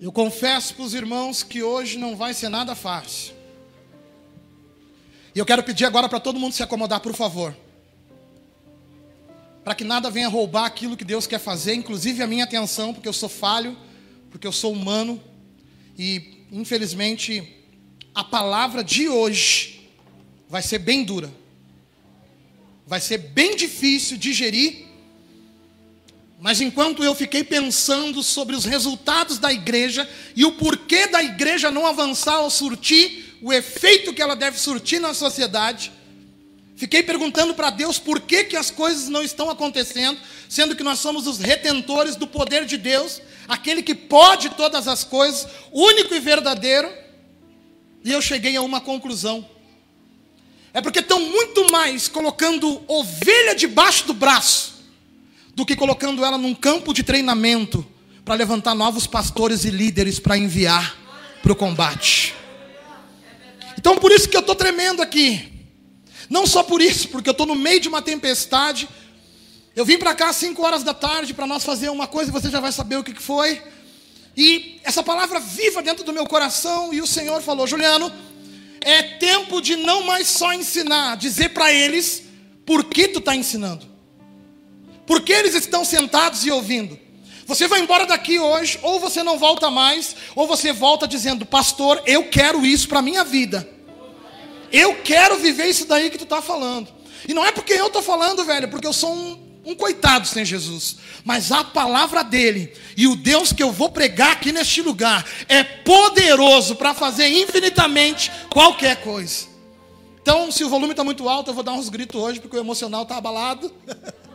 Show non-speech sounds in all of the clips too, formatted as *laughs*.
Eu confesso para os irmãos que hoje não vai ser nada fácil. E eu quero pedir agora para todo mundo se acomodar, por favor. Para que nada venha roubar aquilo que Deus quer fazer, inclusive a minha atenção, porque eu sou falho, porque eu sou humano. E, infelizmente, a palavra de hoje vai ser bem dura. Vai ser bem difícil digerir mas enquanto eu fiquei pensando sobre os resultados da igreja e o porquê da igreja não avançar ou surtir o efeito que ela deve surtir na sociedade, fiquei perguntando para Deus por que, que as coisas não estão acontecendo, sendo que nós somos os retentores do poder de Deus, aquele que pode todas as coisas, único e verdadeiro. E eu cheguei a uma conclusão. É porque estão muito mais colocando ovelha debaixo do braço do que colocando ela num campo de treinamento para levantar novos pastores e líderes para enviar para o combate. Então por isso que eu estou tremendo aqui. Não só por isso, porque eu estou no meio de uma tempestade. Eu vim para cá às 5 horas da tarde para nós fazer uma coisa e você já vai saber o que foi. E essa palavra viva dentro do meu coração, e o Senhor falou: Juliano, é tempo de não mais só ensinar, dizer para eles por que tu está ensinando. Porque eles estão sentados e ouvindo. Você vai embora daqui hoje, ou você não volta mais, ou você volta dizendo, pastor, eu quero isso para a minha vida. Eu quero viver isso daí que tu está falando. E não é porque eu estou falando, velho, porque eu sou um, um coitado sem Jesus. Mas a palavra dele e o Deus que eu vou pregar aqui neste lugar é poderoso para fazer infinitamente qualquer coisa. Então, se o volume está muito alto, eu vou dar uns gritos hoje, porque o emocional está abalado. *laughs*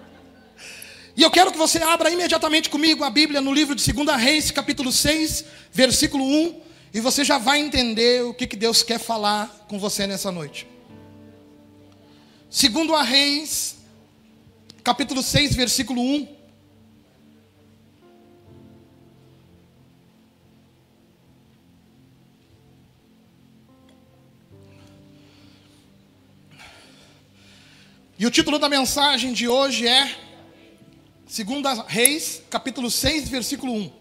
E eu quero que você abra imediatamente comigo a Bíblia no livro de 2 Reis, capítulo 6, versículo 1, e você já vai entender o que, que Deus quer falar com você nessa noite. 2 Reis, capítulo 6, versículo 1. E o título da mensagem de hoje é Segunda Reis, capítulo 6, versículo 1. O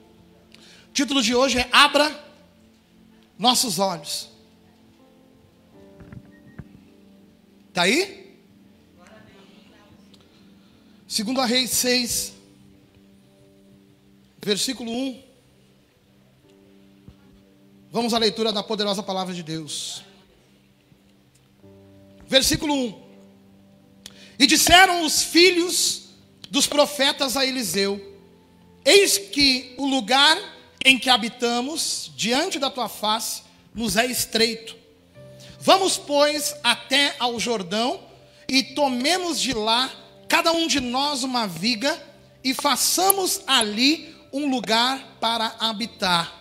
título de hoje é Abra nossos olhos. Está aí? Segunda Reis 6, versículo 1. Vamos à leitura da poderosa palavra de Deus. Versículo 1. E disseram os filhos dos profetas a Eliseu: Eis que o lugar em que habitamos, diante da tua face, nos é estreito. Vamos, pois, até ao Jordão e tomemos de lá, cada um de nós, uma viga e façamos ali um lugar para habitar.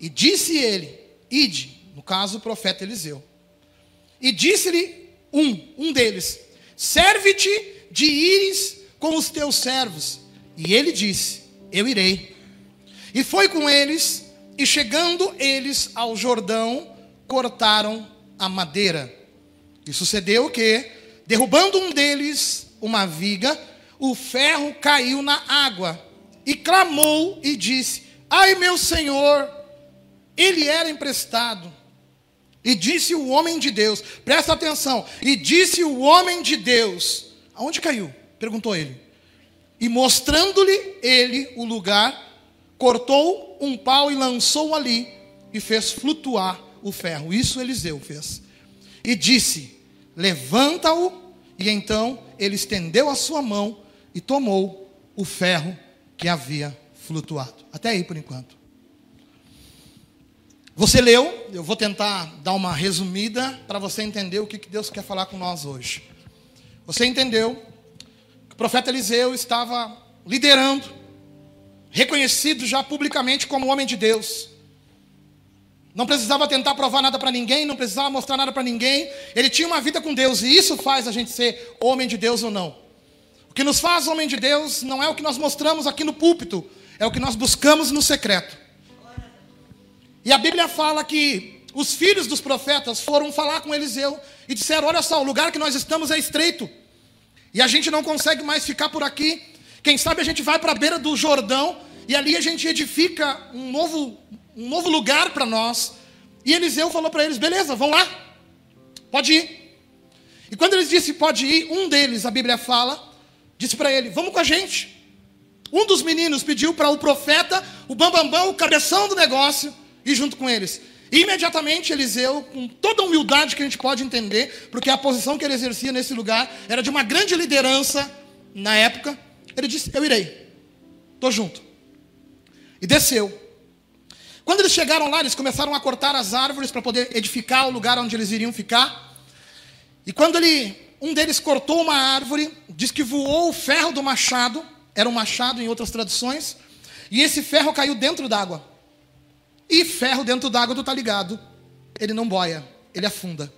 E disse ele: Ide, no caso o profeta Eliseu. E disse-lhe um, um deles: Serve-te de ires com os teus servos. E ele disse: Eu irei. E foi com eles, e chegando eles ao Jordão, cortaram a madeira. E sucedeu que, derrubando um deles uma viga, o ferro caiu na água. E clamou e disse: Ai, meu senhor, ele era emprestado. E disse o homem de Deus, presta atenção, e disse o homem de Deus: Aonde caiu? Perguntou ele. E mostrando-lhe ele o lugar, cortou um pau e lançou ali, e fez flutuar o ferro. Isso Eliseu fez. E disse: Levanta-o. E então ele estendeu a sua mão e tomou o ferro que havia flutuado. Até aí por enquanto. Você leu, eu vou tentar dar uma resumida para você entender o que Deus quer falar com nós hoje. Você entendeu profeta Eliseu estava liderando, reconhecido já publicamente como homem de Deus. Não precisava tentar provar nada para ninguém, não precisava mostrar nada para ninguém. Ele tinha uma vida com Deus e isso faz a gente ser homem de Deus ou não. O que nos faz homem de Deus não é o que nós mostramos aqui no púlpito, é o que nós buscamos no secreto. E a Bíblia fala que os filhos dos profetas foram falar com Eliseu e disseram: Olha só, o lugar que nós estamos é estreito. E a gente não consegue mais ficar por aqui. Quem sabe a gente vai para a beira do Jordão e ali a gente edifica um novo, um novo lugar para nós. E Eliseu falou para eles: beleza, vão lá, pode ir. E quando eles disse pode ir, um deles, a Bíblia fala, disse para ele: vamos com a gente. Um dos meninos pediu para o profeta, o bambambam, bam, bam, o cabeção do negócio, ir junto com eles. Imediatamente Eliseu, com toda a humildade que a gente pode entender, porque a posição que ele exercia nesse lugar era de uma grande liderança na época, ele disse: Eu irei, estou junto. E desceu. Quando eles chegaram lá, eles começaram a cortar as árvores para poder edificar o lugar onde eles iriam ficar. E quando ele, um deles cortou uma árvore, diz que voou o ferro do machado, era um machado em outras traduções, e esse ferro caiu dentro d'água. E ferro dentro d'água, tu tá ligado, ele não boia, ele afunda.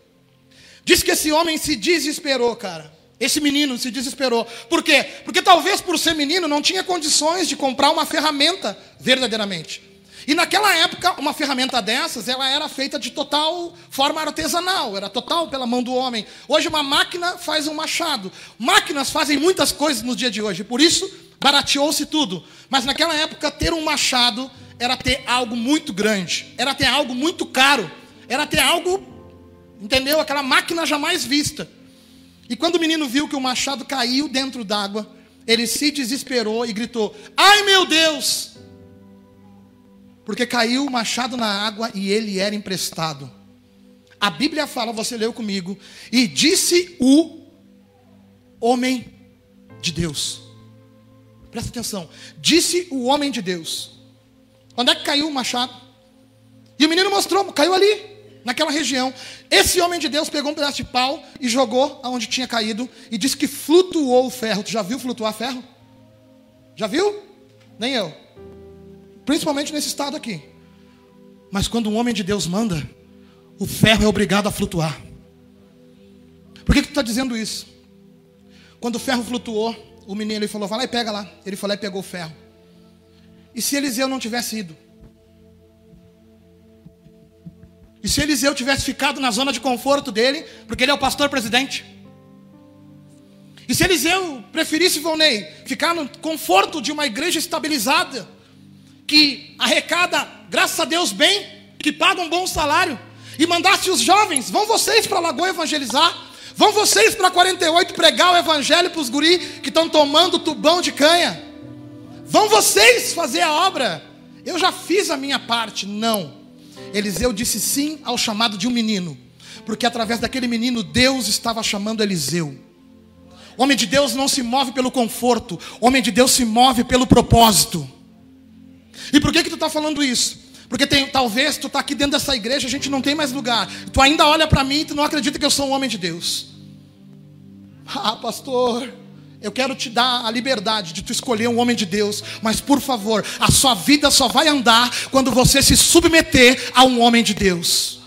Diz que esse homem se desesperou, cara. Esse menino se desesperou. Por quê? Porque talvez por ser menino não tinha condições de comprar uma ferramenta verdadeiramente. E naquela época, uma ferramenta dessas, ela era feita de total forma artesanal, era total pela mão do homem. Hoje uma máquina faz um machado. Máquinas fazem muitas coisas no dia de hoje, por isso barateou-se tudo. Mas naquela época, ter um machado era ter algo muito grande, era ter algo muito caro, era ter algo, entendeu? Aquela máquina jamais vista. E quando o menino viu que o machado caiu dentro d'água, ele se desesperou e gritou: Ai meu Deus! Porque caiu o machado na água e ele era emprestado. A Bíblia fala, você leu comigo, e disse o homem de Deus. Presta atenção. Disse o homem de Deus. Onde é que caiu o machado? E o menino mostrou, caiu ali naquela região. Esse homem de Deus pegou um pedaço de pau e jogou aonde tinha caído e disse que flutuou o ferro. Tu já viu flutuar ferro? Já viu? Nem eu. Principalmente nesse estado aqui. Mas quando um homem de Deus manda, o ferro é obrigado a flutuar. Por que, que tu está dizendo isso? Quando o ferro flutuou, o menino ele falou: vai lá e pega lá. Ele lá e pegou o ferro. E se Eliseu não tivesse ido? E se Eliseu tivesse ficado na zona de conforto dele, porque ele é o pastor presidente? E se Eliseu preferisse, Volney, ficar no conforto de uma igreja estabilizada, que arrecada, graças a Deus, bem, que paga um bom salário, e mandasse os jovens, vão vocês para a Lagoa evangelizar, vão vocês para 48 pregar o evangelho para os guri que estão tomando tubão de canha, vão vocês fazer a obra, eu já fiz a minha parte, não. Eliseu disse sim ao chamado de um menino, porque através daquele menino Deus estava chamando Eliseu. Homem de Deus não se move pelo conforto, homem de Deus se move pelo propósito. E por que que tu está falando isso? Porque tem, talvez tu está aqui dentro dessa igreja, a gente não tem mais lugar. Tu ainda olha para mim e tu não acredita que eu sou um homem de Deus. *laughs* Ah, pastor, eu quero te dar a liberdade de tu escolher um homem de Deus, mas por favor, a sua vida só vai andar quando você se submeter a um homem de Deus.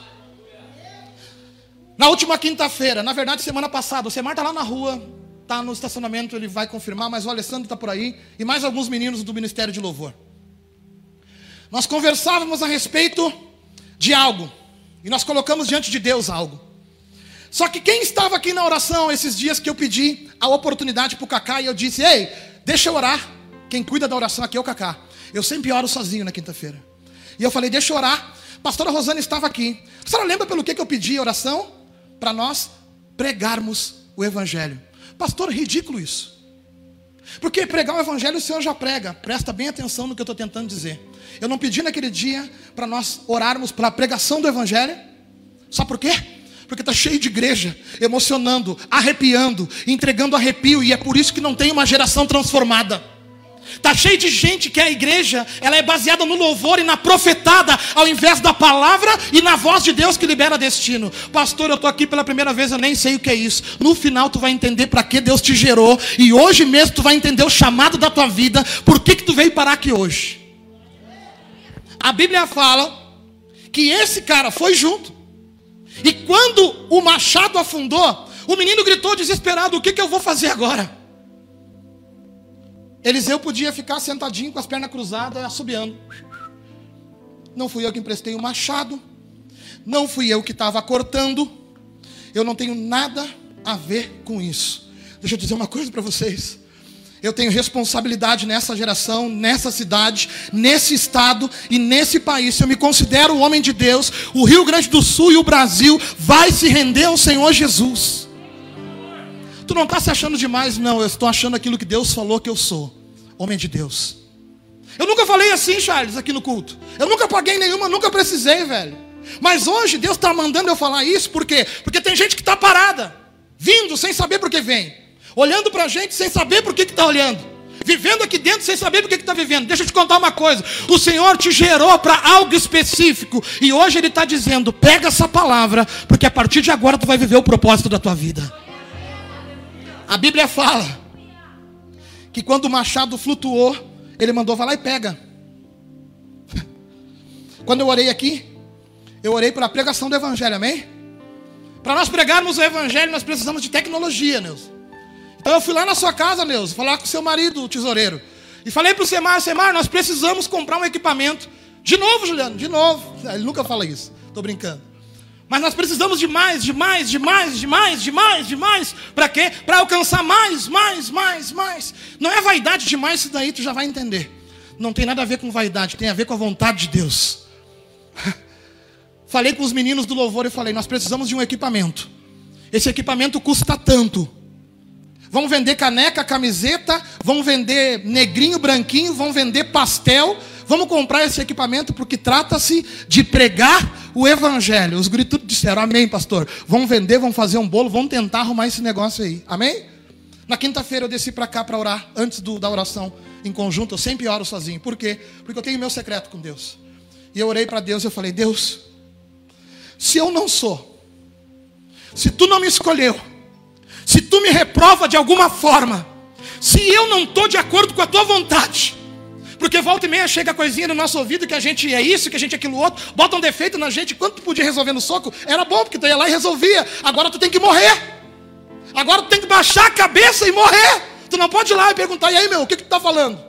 Na última quinta-feira, na verdade, semana passada, o Semar está lá na rua, está no estacionamento, ele vai confirmar, mas o Alessandro está por aí, e mais alguns meninos do Ministério de Louvor. Nós conversávamos a respeito de algo, e nós colocamos diante de Deus algo. Só que quem estava aqui na oração esses dias que eu pedi a oportunidade para o Cacá e eu disse: Ei, deixa eu orar. Quem cuida da oração aqui é o Cacá. Eu sempre oro sozinho na quinta-feira. E eu falei: Deixa eu orar. Pastora Rosana estava aqui. A senhora lembra pelo que, que eu pedi oração? Para nós pregarmos o Evangelho. Pastor, ridículo isso. Porque pregar o Evangelho o Senhor já prega. Presta bem atenção no que eu estou tentando dizer. Eu não pedi naquele dia para nós orarmos pela pregação do Evangelho. Sabe por quê? Porque está cheio de igreja, emocionando, arrepiando, entregando arrepio, e é por isso que não tem uma geração transformada. Está cheio de gente que a igreja ela é baseada no louvor e na profetada, ao invés da palavra e na voz de Deus que libera destino. Pastor, eu estou aqui pela primeira vez, eu nem sei o que é isso. No final tu vai entender para que Deus te gerou, e hoje mesmo tu vai entender o chamado da tua vida, por que, que tu veio parar aqui hoje. A Bíblia fala que esse cara foi junto. E quando o machado afundou, o menino gritou desesperado: O que, que eu vou fazer agora? Eliseu podia ficar sentadinho com as pernas cruzadas, assobiando. Não fui eu que emprestei o machado, não fui eu que estava cortando, eu não tenho nada a ver com isso. Deixa eu dizer uma coisa para vocês. Eu tenho responsabilidade nessa geração, nessa cidade, nesse estado e nesse país. Se eu me considero um homem de Deus, o Rio Grande do Sul e o Brasil vai se render ao Senhor Jesus. Tu não está se achando demais, não. Eu estou achando aquilo que Deus falou que eu sou. Homem de Deus. Eu nunca falei assim, Charles, aqui no culto. Eu nunca paguei nenhuma, nunca precisei, velho. Mas hoje Deus está mandando eu falar isso, por quê? Porque tem gente que está parada, vindo sem saber por que vem olhando para a gente sem saber por que está olhando, vivendo aqui dentro sem saber por que está vivendo. Deixa eu te contar uma coisa: o Senhor te gerou para algo específico, e hoje Ele está dizendo: pega essa palavra, porque a partir de agora tu vai viver o propósito da tua vida. A Bíblia fala que quando o machado flutuou, Ele mandou, vai lá e pega. *laughs* Quando eu orei aqui, eu orei para a pregação do Evangelho, amém? Para nós pregarmos o Evangelho, nós precisamos de tecnologia, Deus. Então eu fui lá na sua casa, Neus, falar com seu marido, o tesoureiro. E falei para o Semar, Semar, nós precisamos comprar um equipamento. De novo, Juliano, de novo. Ele nunca fala isso, estou brincando. Mas nós precisamos de mais, de mais, de mais, de mais, de mais, de mais. Para quê? Para alcançar mais, mais, mais, mais. Não é vaidade demais, isso daí tu já vai entender. Não tem nada a ver com vaidade, tem a ver com a vontade de Deus. *laughs* Falei com os meninos do louvor e falei: nós precisamos de um equipamento. Esse equipamento custa tanto. Vão vender caneca, camiseta, vão vender negrinho, branquinho, vão vender pastel. Vamos comprar esse equipamento porque trata-se de pregar o evangelho. Os gritos disseram: Amém, pastor. Vão vender, vão fazer um bolo, vão tentar arrumar esse negócio aí. Amém? Na quinta-feira eu desci para cá para orar, antes do, da oração em conjunto. Eu sempre oro sozinho. Por quê? Porque eu tenho meu secreto com Deus. E eu orei para Deus e eu falei: Deus, se eu não sou, se tu não me escolheu, se tu me reprova de alguma forma, se eu não estou de acordo com a tua vontade, porque volta e meia chega a coisinha no nosso ouvido que a gente é isso, que a gente é aquilo outro, bota um defeito na gente, quanto tu podia resolver no soco, era bom, porque tu ia lá e resolvia. Agora tu tem que morrer. Agora tu tem que baixar a cabeça e morrer. Tu não pode ir lá e perguntar, e aí meu, o que, que tu está falando?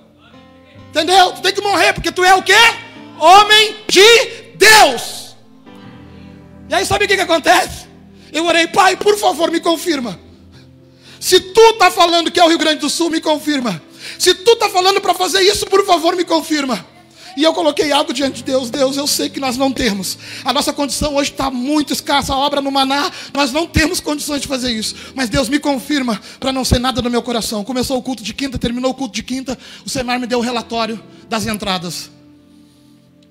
Entendeu? Tu tem que morrer, porque tu é o quê? Homem de Deus. E aí sabe o que, que acontece? Eu orei, pai, por favor, me confirma. Se tu está falando que é o Rio Grande do Sul, me confirma. Se tu está falando para fazer isso, por favor, me confirma. E eu coloquei algo diante de Deus. Deus, eu sei que nós não temos. A nossa condição hoje está muito escassa. A obra no Maná, nós não temos condições de fazer isso. Mas Deus me confirma para não ser nada no meu coração. Começou o culto de quinta, terminou o culto de quinta. O Semar me deu o relatório das entradas.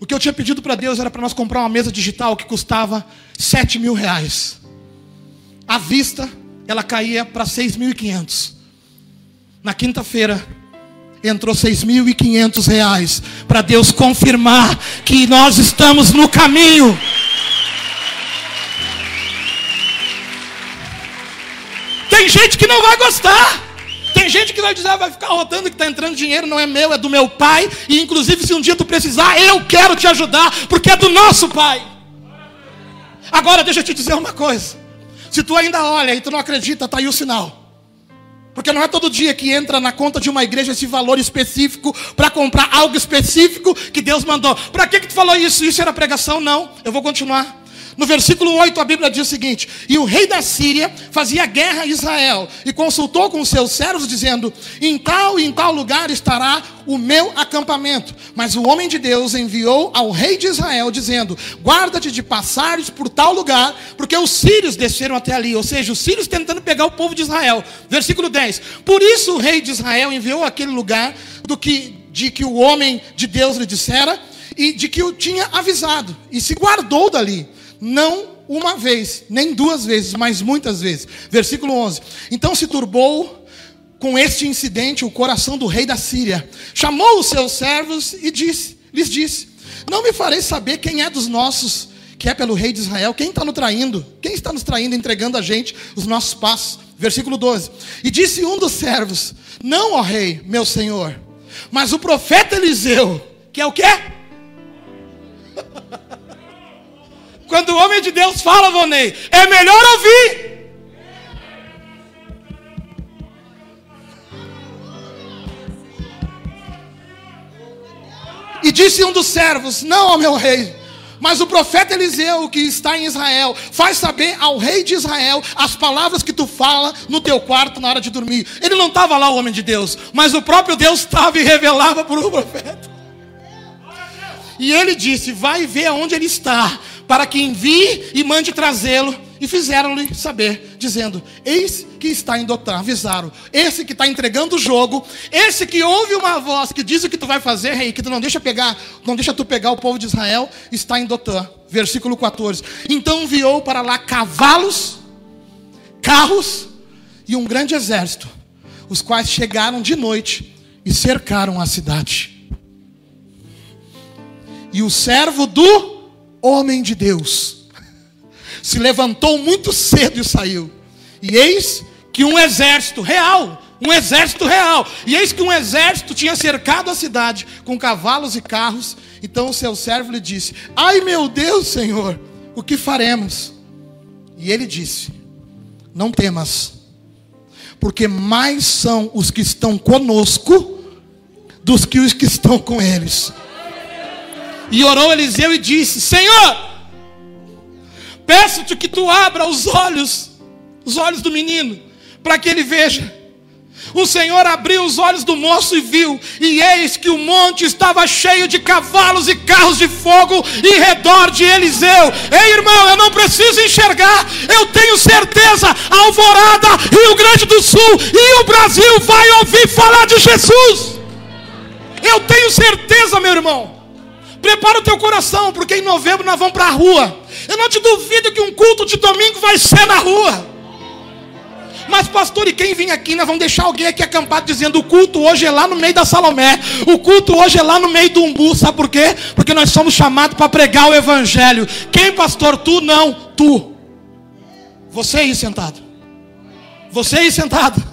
O que eu tinha pedido para Deus era para nós comprar uma mesa digital que custava 7 mil reais. À vista, ela caía para 6.500. Na quinta-feira, entrou 6.500 reais para Deus confirmar que nós estamos no caminho. Tem gente que não vai gostar. Tem gente que vai dizer, ah, vai ficar rotando que está entrando dinheiro, não é meu, é do meu pai. E inclusive, se um dia tu precisar, eu quero te ajudar, porque é do nosso pai. Agora, deixa eu te dizer uma coisa. Se tu ainda olha e tu não acredita, está aí o sinal. Porque não é todo dia que entra na conta de uma igreja esse valor específico para comprar algo específico que Deus mandou. Para que, que tu falou isso? Isso era pregação? Não. Eu vou continuar. No versículo 8, a Bíblia diz o seguinte: E o rei da Síria fazia guerra a Israel, e consultou com seus servos, dizendo: Em tal e em tal lugar estará o meu acampamento. Mas o homem de Deus enviou ao rei de Israel, dizendo: Guarda-te de passares por tal lugar, porque os sírios desceram até ali. Ou seja, os sírios tentando pegar o povo de Israel. Versículo 10: Por isso o rei de Israel enviou aquele lugar do que, de que o homem de Deus lhe dissera e de que o tinha avisado, e se guardou dali não uma vez, nem duas vezes, mas muitas vezes. Versículo 11: Então se turbou com este incidente o coração do rei da Síria, chamou os seus servos e disse, lhes disse: Não me farei saber quem é dos nossos, que é pelo rei de Israel, quem está nos traindo, quem está nos traindo, entregando a gente os nossos passos. Versículo 12: E disse um dos servos: Não, ó rei, meu senhor, mas o profeta Eliseu, que é o quê? *laughs* Quando o homem de Deus fala, Vonei, é melhor ouvir. E disse um dos servos: Não, meu rei, Mas o profeta Eliseu, que está em Israel, faz saber ao rei de Israel as palavras que tu fala no teu quarto na hora de dormir. Ele não estava lá, o homem de Deus, mas o próprio Deus estava e revelava para *laughs* o profeta. E ele disse: Vai ver aonde ele está, para que envie e mande trazê-lo. E fizeram-lhe saber, dizendo: Eis que está em Dotã. Avisaram: Esse que está entregando o jogo, esse que ouve uma voz que diz o que tu vai fazer, rei, que tu não deixa pegar, não deixa tu pegar o povo de Israel, está em Dotã. Versículo 14. Então enviou para lá cavalos, carros e um grande exército, os quais chegaram de noite e cercaram a cidade. E o servo do homem de Deus se levantou muito cedo e saiu. E eis que um exército real, um exército real, e eis que um exército tinha cercado a cidade com cavalos e carros. Então o seu servo lhe disse: Ai meu Deus, Senhor, o que faremos? E ele disse: Não temas, porque mais são os que estão conosco dos que os que estão com eles. E orou Eliseu e disse: Senhor, peço-te que tu abra os olhos, os olhos do menino, para que ele veja. O Senhor abriu os olhos do moço e viu, e eis que o monte estava cheio de cavalos e carros de fogo em redor de Eliseu. Ei, irmão, eu não preciso enxergar, eu tenho certeza, Alvorada, Rio Grande do Sul e o Brasil vai ouvir falar de Jesus. Eu tenho certeza, meu irmão. Prepara o teu coração, porque em novembro nós vamos para a rua. Eu não te duvido que um culto de domingo vai ser na rua. Mas, pastor, e quem vem aqui? Nós vamos deixar alguém aqui acampado dizendo: o culto hoje é lá no meio da Salomé, o culto hoje é lá no meio do umbu. Sabe por quê? Porque nós somos chamados para pregar o Evangelho. Quem, pastor? Tu não, tu. Você aí sentado. Você aí sentado.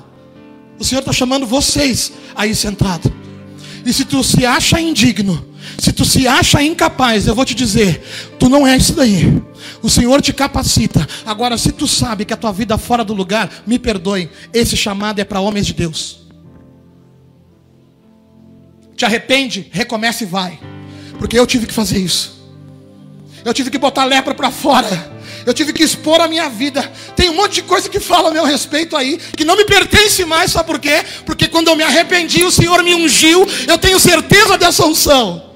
O Senhor está chamando vocês aí sentado. E se tu se acha indigno, se tu se acha incapaz, eu vou te dizer, tu não é isso daí. O Senhor te capacita. Agora, se tu sabe que a tua vida é fora do lugar, me perdoe. Esse chamado é para homens de Deus. Te arrepende, recomeça e vai. Porque eu tive que fazer isso. Eu tive que botar lepra para fora. Eu tive que expor a minha vida. Tem um monte de coisa que fala a meu respeito aí, que não me pertence mais, sabe por quê? Porque quando eu me arrependi, o Senhor me ungiu. Eu tenho certeza dessa unção.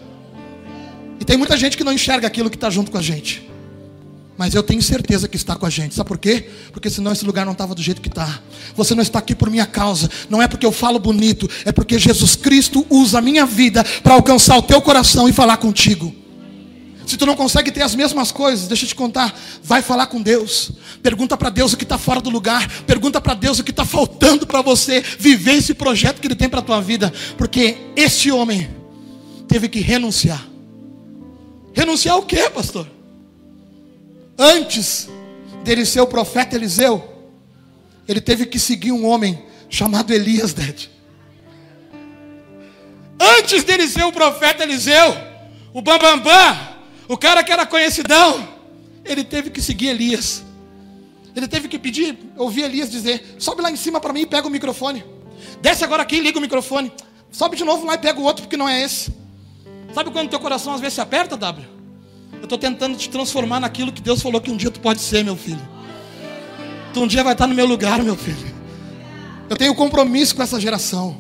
Tem muita gente que não enxerga aquilo que está junto com a gente. Mas eu tenho certeza que está com a gente. Sabe por quê? Porque senão esse lugar não estava do jeito que está. Você não está aqui por minha causa. Não é porque eu falo bonito. É porque Jesus Cristo usa a minha vida para alcançar o teu coração e falar contigo. Se tu não consegue ter as mesmas coisas, deixa eu te contar. Vai falar com Deus. Pergunta para Deus o que está fora do lugar. Pergunta para Deus o que está faltando para você viver esse projeto que Ele tem para a tua vida. Porque este homem teve que renunciar. Renunciar o quê, pastor? Antes dele ser o profeta Eliseu, ele teve que seguir um homem chamado Elias, Ded. Antes dele ser o profeta Eliseu, o Bambambam, bam, bam, o cara que era conhecidão, ele teve que seguir Elias. Ele teve que pedir, ouvir Elias dizer: sobe lá em cima para mim e pega o microfone. Desce agora aqui e liga o microfone. Sobe de novo lá e pega o outro, porque não é esse. Sabe quando teu coração às vezes se aperta, W? Eu estou tentando te transformar naquilo que Deus falou que um dia tu pode ser, meu filho. Tu um dia vai estar no meu lugar, meu filho. Eu tenho compromisso com essa geração.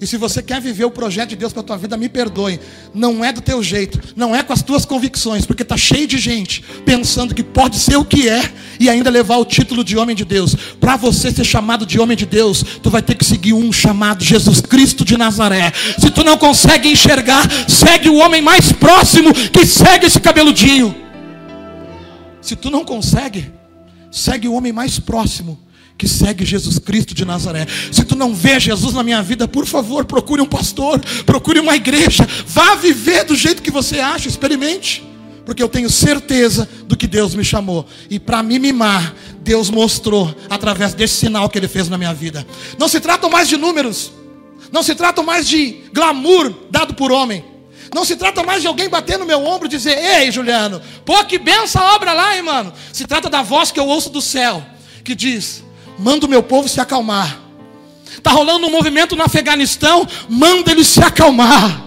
E se você quer viver o projeto de Deus para a tua vida, me perdoe. Não é do teu jeito, não é com as tuas convicções, porque está cheio de gente pensando que pode ser o que é e ainda levar o título de homem de Deus. Para você ser chamado de homem de Deus, tu vai ter que seguir um chamado Jesus Cristo de Nazaré. Se tu não consegue enxergar, segue o homem mais próximo que segue esse cabeludinho. Se tu não consegue, segue o homem mais próximo que segue Jesus Cristo de Nazaré. Se tu não vê Jesus na minha vida, por favor, procure um pastor, procure uma igreja, vá viver do jeito que você acha, experimente. Porque eu tenho certeza do que Deus me chamou. E para me mimar, Deus mostrou através desse sinal que Ele fez na minha vida. Não se trata mais de números. Não se trata mais de glamour dado por homem. Não se trata mais de alguém bater no meu ombro e dizer: Ei, Juliano, pô, que benção a obra lá, hein, mano. Se trata da voz que eu ouço do céu, que diz: manda o meu povo se acalmar. Está rolando um movimento no Afeganistão, manda eles se acalmar.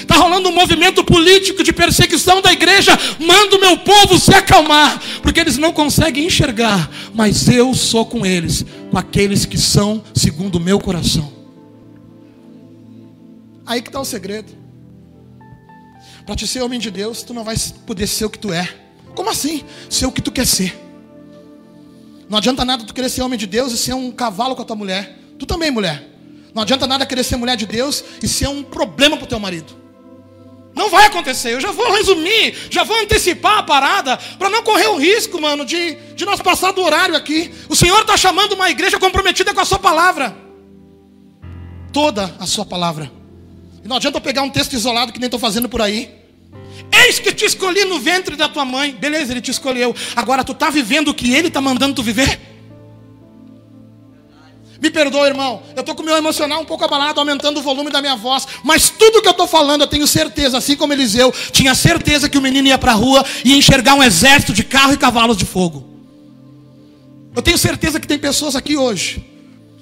Está rolando um movimento político de perseguição da igreja. Manda o meu povo se acalmar, porque eles não conseguem enxergar. Mas eu sou com eles, com aqueles que são segundo o meu coração. Aí que está o segredo. Para te ser homem de Deus, tu não vai poder ser o que tu é. Como assim? Ser o que tu quer ser. Não adianta nada tu querer ser homem de Deus e ser um cavalo com a tua mulher. Tu também, mulher. Não adianta nada querer ser mulher de Deus e ser um problema para o teu marido. Não vai acontecer. Eu já vou resumir, já vou antecipar a parada para não correr o risco, mano, de, de nós passar do horário aqui. O Senhor está chamando uma igreja comprometida com a sua palavra. Toda a sua palavra. E não adianta eu pegar um texto isolado que nem estou fazendo por aí. Eis que te escolhi no ventre da tua mãe. Beleza, ele te escolheu. Agora tu está vivendo o que ele está mandando tu viver? Me perdoa, irmão. Eu estou com o meu emocional um pouco abalado, aumentando o volume da minha voz. Mas tudo que eu estou falando, eu tenho certeza, assim como Eliseu, tinha certeza que o menino ia para a rua e enxergar um exército de carro e cavalos de fogo. Eu tenho certeza que tem pessoas aqui hoje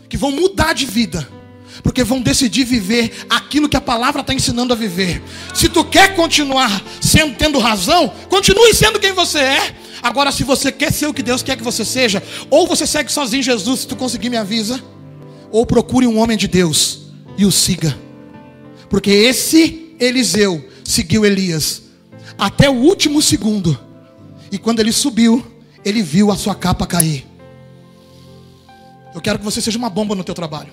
que vão mudar de vida porque vão decidir viver aquilo que a palavra está ensinando a viver. Se tu quer continuar sendo tendo razão, continue sendo quem você é. Agora, se você quer ser o que Deus quer que você seja, ou você segue sozinho Jesus, se tu conseguir me avisa, ou procure um homem de Deus e o siga. Porque esse Eliseu seguiu Elias até o último segundo. E quando ele subiu, ele viu a sua capa cair. Eu quero que você seja uma bomba no teu trabalho.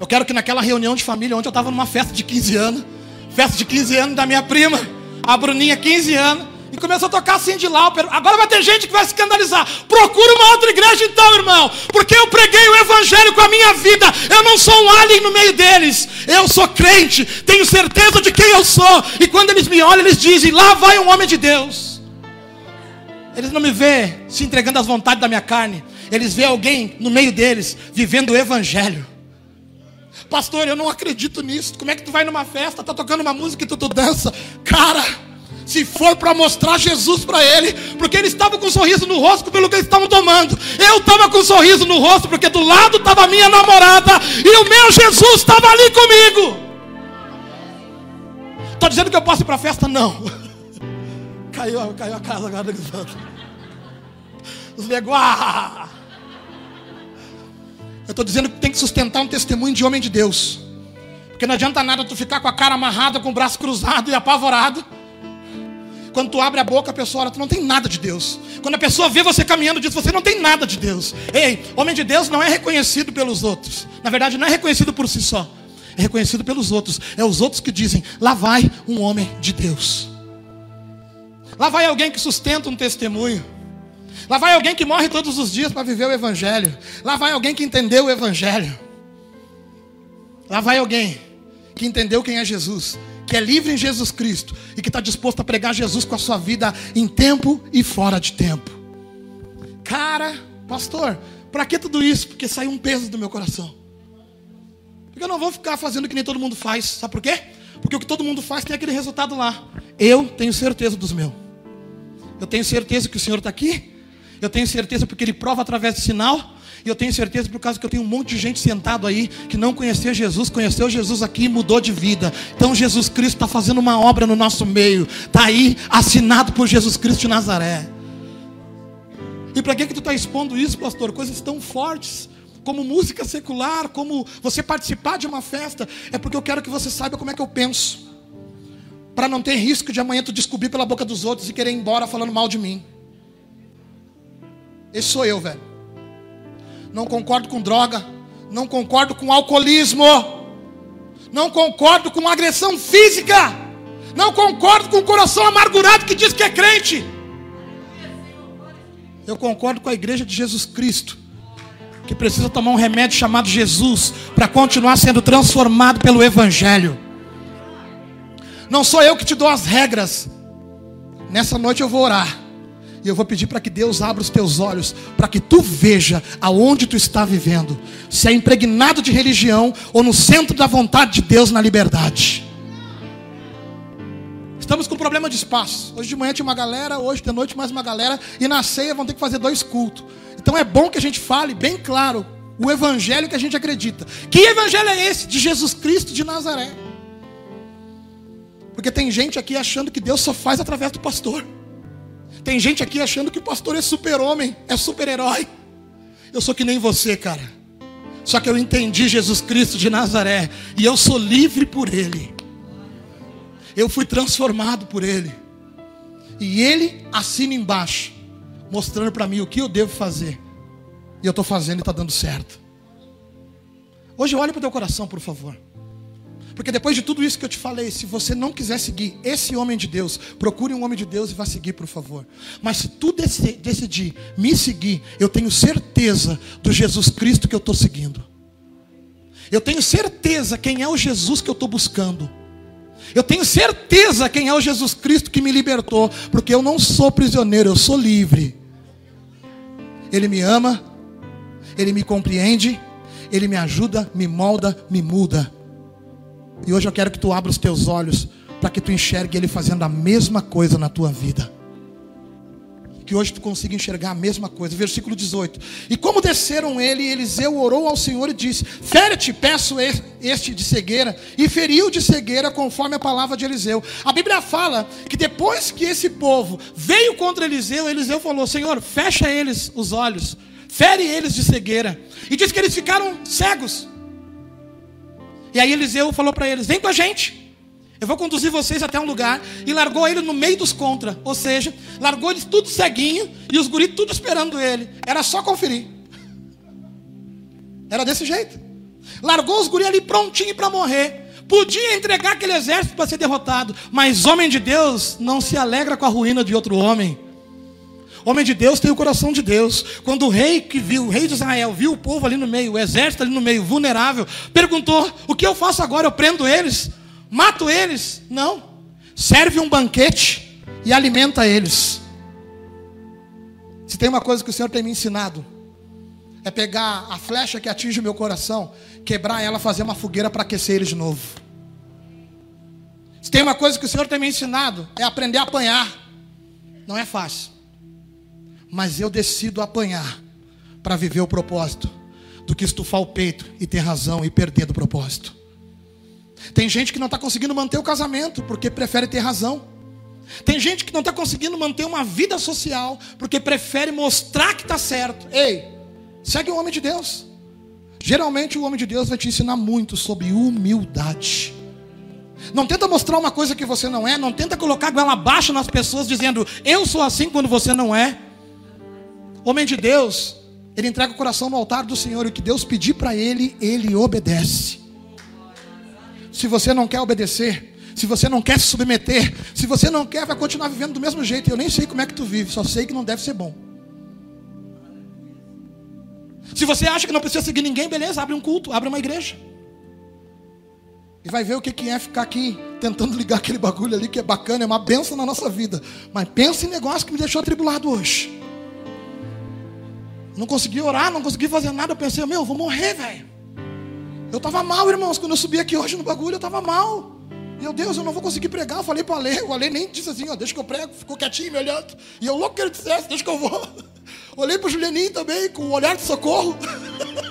Eu quero que naquela reunião de família, onde eu estava numa festa de 15 anos, festa de 15 anos da minha prima, a Bruninha, 15 anos, e começou a tocar assim de Lauper. Agora vai ter gente que vai escandalizar. Procura uma outra igreja então, irmão, porque eu preguei o evangelho com a minha vida. Eu não sou um alien no meio deles. Eu sou crente, tenho certeza de quem eu sou. E quando eles me olham, eles dizem: "Lá vai um homem de Deus". Eles não me vê se entregando às vontades da minha carne. Eles vê alguém no meio deles vivendo o evangelho. Pastor, eu não acredito nisso. Como é que tu vai numa festa, tá tocando uma música e tu, tu dança? Cara, se for para mostrar Jesus para ele, porque ele estava com um sorriso no rosto pelo que eles estavam tomando. Eu estava com um sorriso no rosto porque do lado estava minha namorada e o meu Jesus estava ali comigo. Estou dizendo que eu posso ir para festa? Não. *laughs* Caiu, caiu a casa agora. Os negócios. Eu estou dizendo que tem que sustentar um testemunho de homem de Deus. Porque não adianta nada tu ficar com a cara amarrada, com o braço cruzado e apavorado. Quando tu abre a boca, a pessoa olha, tu não tem nada de Deus. Quando a pessoa vê você caminhando, diz, você não tem nada de Deus. Ei, homem de Deus não é reconhecido pelos outros. Na verdade, não é reconhecido por si só. É reconhecido pelos outros. É os outros que dizem, lá vai um homem de Deus. Lá vai alguém que sustenta um testemunho. Lá vai alguém que morre todos os dias para viver o Evangelho. Lá vai alguém que entendeu o Evangelho. Lá vai alguém que entendeu quem é Jesus, que é livre em Jesus Cristo e que está disposto a pregar Jesus com a sua vida em tempo e fora de tempo. Cara, pastor, para que tudo isso? Porque saiu um peso do meu coração. Porque eu não vou ficar fazendo o que nem todo mundo faz. Sabe por quê? Porque o que todo mundo faz tem aquele resultado lá. Eu tenho certeza dos meus. Eu tenho certeza que o Senhor está aqui eu tenho certeza porque ele prova através do sinal. E eu tenho certeza por causa que eu tenho um monte de gente sentado aí que não conhecia Jesus, conheceu Jesus aqui e mudou de vida. Então Jesus Cristo está fazendo uma obra no nosso meio. Está aí assinado por Jesus Cristo de Nazaré. E para que, que tu está expondo isso, pastor? Coisas tão fortes como música secular, como você participar de uma festa, é porque eu quero que você saiba como é que eu penso. Para não ter risco de amanhã tu descobrir pela boca dos outros e querer ir embora falando mal de mim. Esse sou eu, velho. Não concordo com droga. Não concordo com alcoolismo. Não concordo com agressão física. Não concordo com o coração amargurado que diz que é crente. Eu concordo com a igreja de Jesus Cristo. Que precisa tomar um remédio chamado Jesus. Para continuar sendo transformado pelo Evangelho. Não sou eu que te dou as regras. Nessa noite eu vou orar. E eu vou pedir para que Deus abra os teus olhos, para que tu veja aonde tu está vivendo, se é impregnado de religião ou no centro da vontade de Deus na liberdade. Estamos com problema de espaço. Hoje de manhã tinha uma galera, hoje de noite mais uma galera, e na ceia vão ter que fazer dois cultos. Então é bom que a gente fale bem claro o evangelho que a gente acredita. Que evangelho é esse? De Jesus Cristo de Nazaré. Porque tem gente aqui achando que Deus só faz através do pastor. Tem gente aqui achando que o pastor é super-homem, é super-herói. Eu sou que nem você, cara. Só que eu entendi Jesus Cristo de Nazaré e eu sou livre por Ele. Eu fui transformado por Ele. E Ele assina embaixo, mostrando para mim o que eu devo fazer. E eu estou fazendo e está dando certo. Hoje olhe para o teu coração, por favor. Porque depois de tudo isso que eu te falei, se você não quiser seguir esse homem de Deus, procure um homem de Deus e vá seguir, por favor. Mas se tu decidir me seguir, eu tenho certeza do Jesus Cristo que eu estou seguindo. Eu tenho certeza quem é o Jesus que eu estou buscando. Eu tenho certeza quem é o Jesus Cristo que me libertou, porque eu não sou prisioneiro, eu sou livre. Ele me ama, ele me compreende, ele me ajuda, me molda, me muda. E hoje eu quero que tu abra os teus olhos para que tu enxergue Ele fazendo a mesma coisa na tua vida. Que hoje tu consiga enxergar a mesma coisa. Versículo 18. E como desceram ele, Eliseu orou ao Senhor e disse: Fere-te, peço este de cegueira. E feriu de cegueira conforme a palavra de Eliseu. A Bíblia fala que depois que esse povo veio contra Eliseu, Eliseu falou: Senhor, fecha eles os olhos, fere eles de cegueira. E diz que eles ficaram cegos. E aí Eliseu falou para eles: Vem com a gente. Eu vou conduzir vocês até um lugar. E largou ele no meio dos contra. Ou seja, largou eles tudo ceguinho. E os guris tudo esperando ele. Era só conferir. Era desse jeito. Largou os guris ali prontinho para morrer. Podia entregar aquele exército para ser derrotado. Mas homem de Deus não se alegra com a ruína de outro homem. Homem de Deus tem o coração de Deus. Quando o rei que viu, o rei de Israel, viu o povo ali no meio, o exército ali no meio, vulnerável, perguntou: O que eu faço agora? Eu prendo eles? Mato eles? Não. Serve um banquete e alimenta eles. Se tem uma coisa que o Senhor tem me ensinado, é pegar a flecha que atinge o meu coração, quebrar ela, fazer uma fogueira para aquecer eles de novo. Se tem uma coisa que o Senhor tem me ensinado, é aprender a apanhar. Não é fácil mas eu decido apanhar para viver o propósito do que estufar o peito e ter razão e perder do propósito. Tem gente que não está conseguindo manter o casamento porque prefere ter razão. Tem gente que não está conseguindo manter uma vida social porque prefere mostrar que está certo. Ei, segue o homem de Deus. Geralmente o homem de Deus vai te ensinar muito sobre humildade. Não tenta mostrar uma coisa que você não é, não tenta colocar goela abaixo nas pessoas dizendo eu sou assim quando você não é. Homem de Deus, ele entrega o coração no altar do Senhor e o que Deus pedir para ele, ele obedece. Se você não quer obedecer, se você não quer se submeter, se você não quer, vai continuar vivendo do mesmo jeito. Eu nem sei como é que tu vive, só sei que não deve ser bom. Se você acha que não precisa seguir ninguém, beleza, abre um culto, abre uma igreja. E vai ver o que é ficar aqui tentando ligar aquele bagulho ali que é bacana, é uma benção na nossa vida. Mas pensa em negócio que me deixou atribulado hoje. Não consegui orar, não consegui fazer nada. Eu pensei, meu, eu vou morrer, velho. Eu estava mal, irmãos. Quando eu subi aqui hoje no bagulho, eu estava mal. Meu Deus, eu não vou conseguir pregar. Eu falei para o Ale, o Ale nem disse assim, ó, deixa que eu prego. Ficou quietinho me olhando. E eu louco que ele dissesse, deixa que eu vou. *laughs* Olhei para o Julianinho também, com o olhar de socorro. *laughs*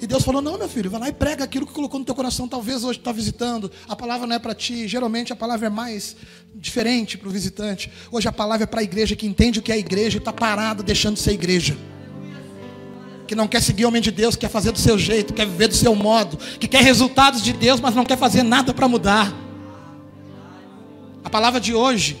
E Deus falou: Não, meu filho, vai lá e prega aquilo que colocou no teu coração. Talvez hoje está visitando, a palavra não é para ti. Geralmente a palavra é mais diferente para o visitante. Hoje a palavra é para a igreja que entende o que é a igreja e está parada deixando de ser igreja. Que não quer seguir o homem de Deus, quer fazer do seu jeito, quer viver do seu modo, que quer resultados de Deus, mas não quer fazer nada para mudar. A palavra de hoje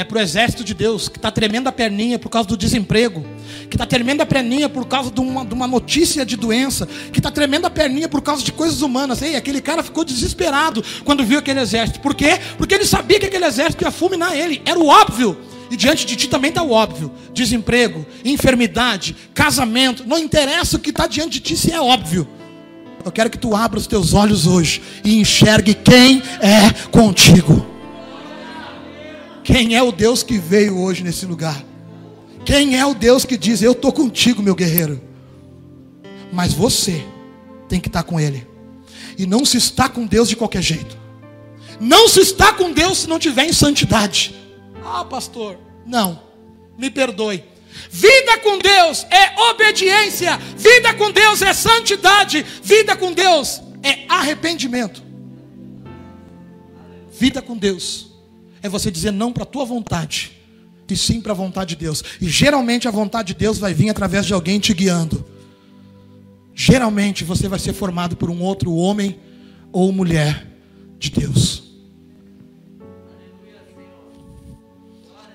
é para o exército de Deus, que está tremendo a perninha por causa do desemprego, que está tremendo a perninha por causa de uma, de uma notícia de doença, que está tremendo a perninha por causa de coisas humanas. Ei, aquele cara ficou desesperado quando viu aquele exército. Por quê? Porque ele sabia que aquele exército ia fulminar ele. Era o óbvio. E diante de ti também está o óbvio: desemprego, enfermidade, casamento. Não interessa o que está diante de ti, se é óbvio. Eu quero que tu abra os teus olhos hoje e enxergue quem é contigo. Quem é o Deus que veio hoje nesse lugar? Quem é o Deus que diz: Eu estou contigo, meu guerreiro? Mas você tem que estar com Ele. E não se está com Deus de qualquer jeito. Não se está com Deus se não tiver em santidade. Ah, pastor, não. Me perdoe. Vida com Deus é obediência. Vida com Deus é santidade. Vida com Deus é arrependimento. vida com Deus é você dizer não para a tua vontade e sim para a vontade de Deus. E geralmente a vontade de Deus vai vir através de alguém te guiando. Geralmente você vai ser formado por um outro homem ou mulher de Deus.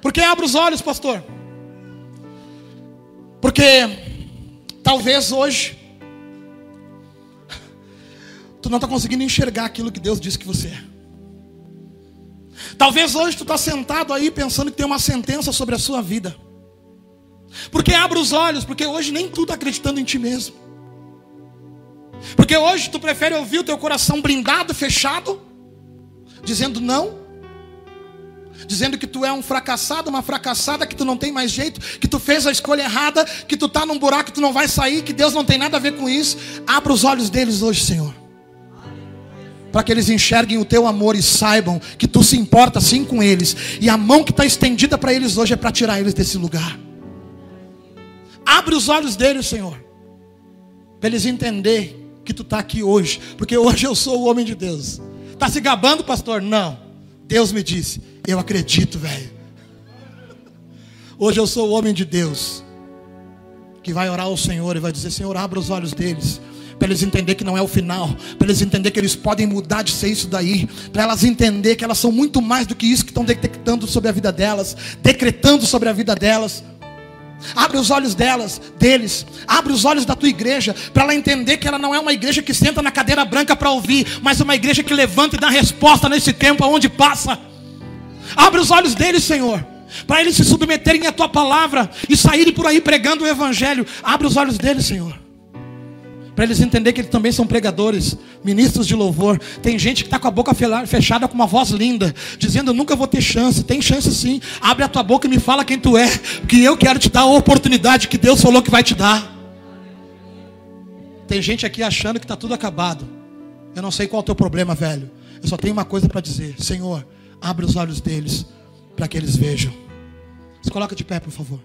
Porque abra os olhos, pastor. Porque talvez hoje tu não está conseguindo enxergar aquilo que Deus disse que você é. Talvez hoje tu está sentado aí pensando que tem uma sentença sobre a sua vida. Porque abra os olhos, porque hoje nem tu está acreditando em ti mesmo. Porque hoje tu prefere ouvir o teu coração blindado, fechado, dizendo não, dizendo que tu é um fracassado, uma fracassada, que tu não tem mais jeito, que tu fez a escolha errada, que tu está num buraco que tu não vai sair, que Deus não tem nada a ver com isso. Abra os olhos deles hoje, Senhor. Para que eles enxerguem o teu amor e saibam que tu se importa sim com eles. E a mão que está estendida para eles hoje é para tirar eles desse lugar. Abre os olhos deles, Senhor. Para eles entenderem que tu está aqui hoje. Porque hoje eu sou o homem de Deus. Está se gabando, pastor? Não. Deus me disse. Eu acredito, velho. Hoje eu sou o homem de Deus. Que vai orar ao Senhor e vai dizer: Senhor, abra os olhos deles para eles entender que não é o final, para eles entender que eles podem mudar de ser isso daí, para elas entender que elas são muito mais do que isso que estão detectando sobre a vida delas, decretando sobre a vida delas. Abre os olhos delas, deles. Abre os olhos da tua igreja para ela entender que ela não é uma igreja que senta na cadeira branca para ouvir, mas uma igreja que levanta e dá resposta nesse tempo aonde passa. Abre os olhos deles, Senhor, para eles se submeterem à tua palavra e saírem por aí pregando o evangelho. Abre os olhos deles, Senhor. Para eles entenderem que eles também são pregadores, ministros de louvor. Tem gente que está com a boca fechada com uma voz linda, dizendo: Eu nunca vou ter chance. Tem chance sim. Abre a tua boca e me fala quem tu é, que eu quero te dar a oportunidade que Deus falou que vai te dar. Tem gente aqui achando que está tudo acabado. Eu não sei qual é o teu problema, velho. Eu só tenho uma coisa para dizer: Senhor, abre os olhos deles para que eles vejam. Se coloca de pé, por favor.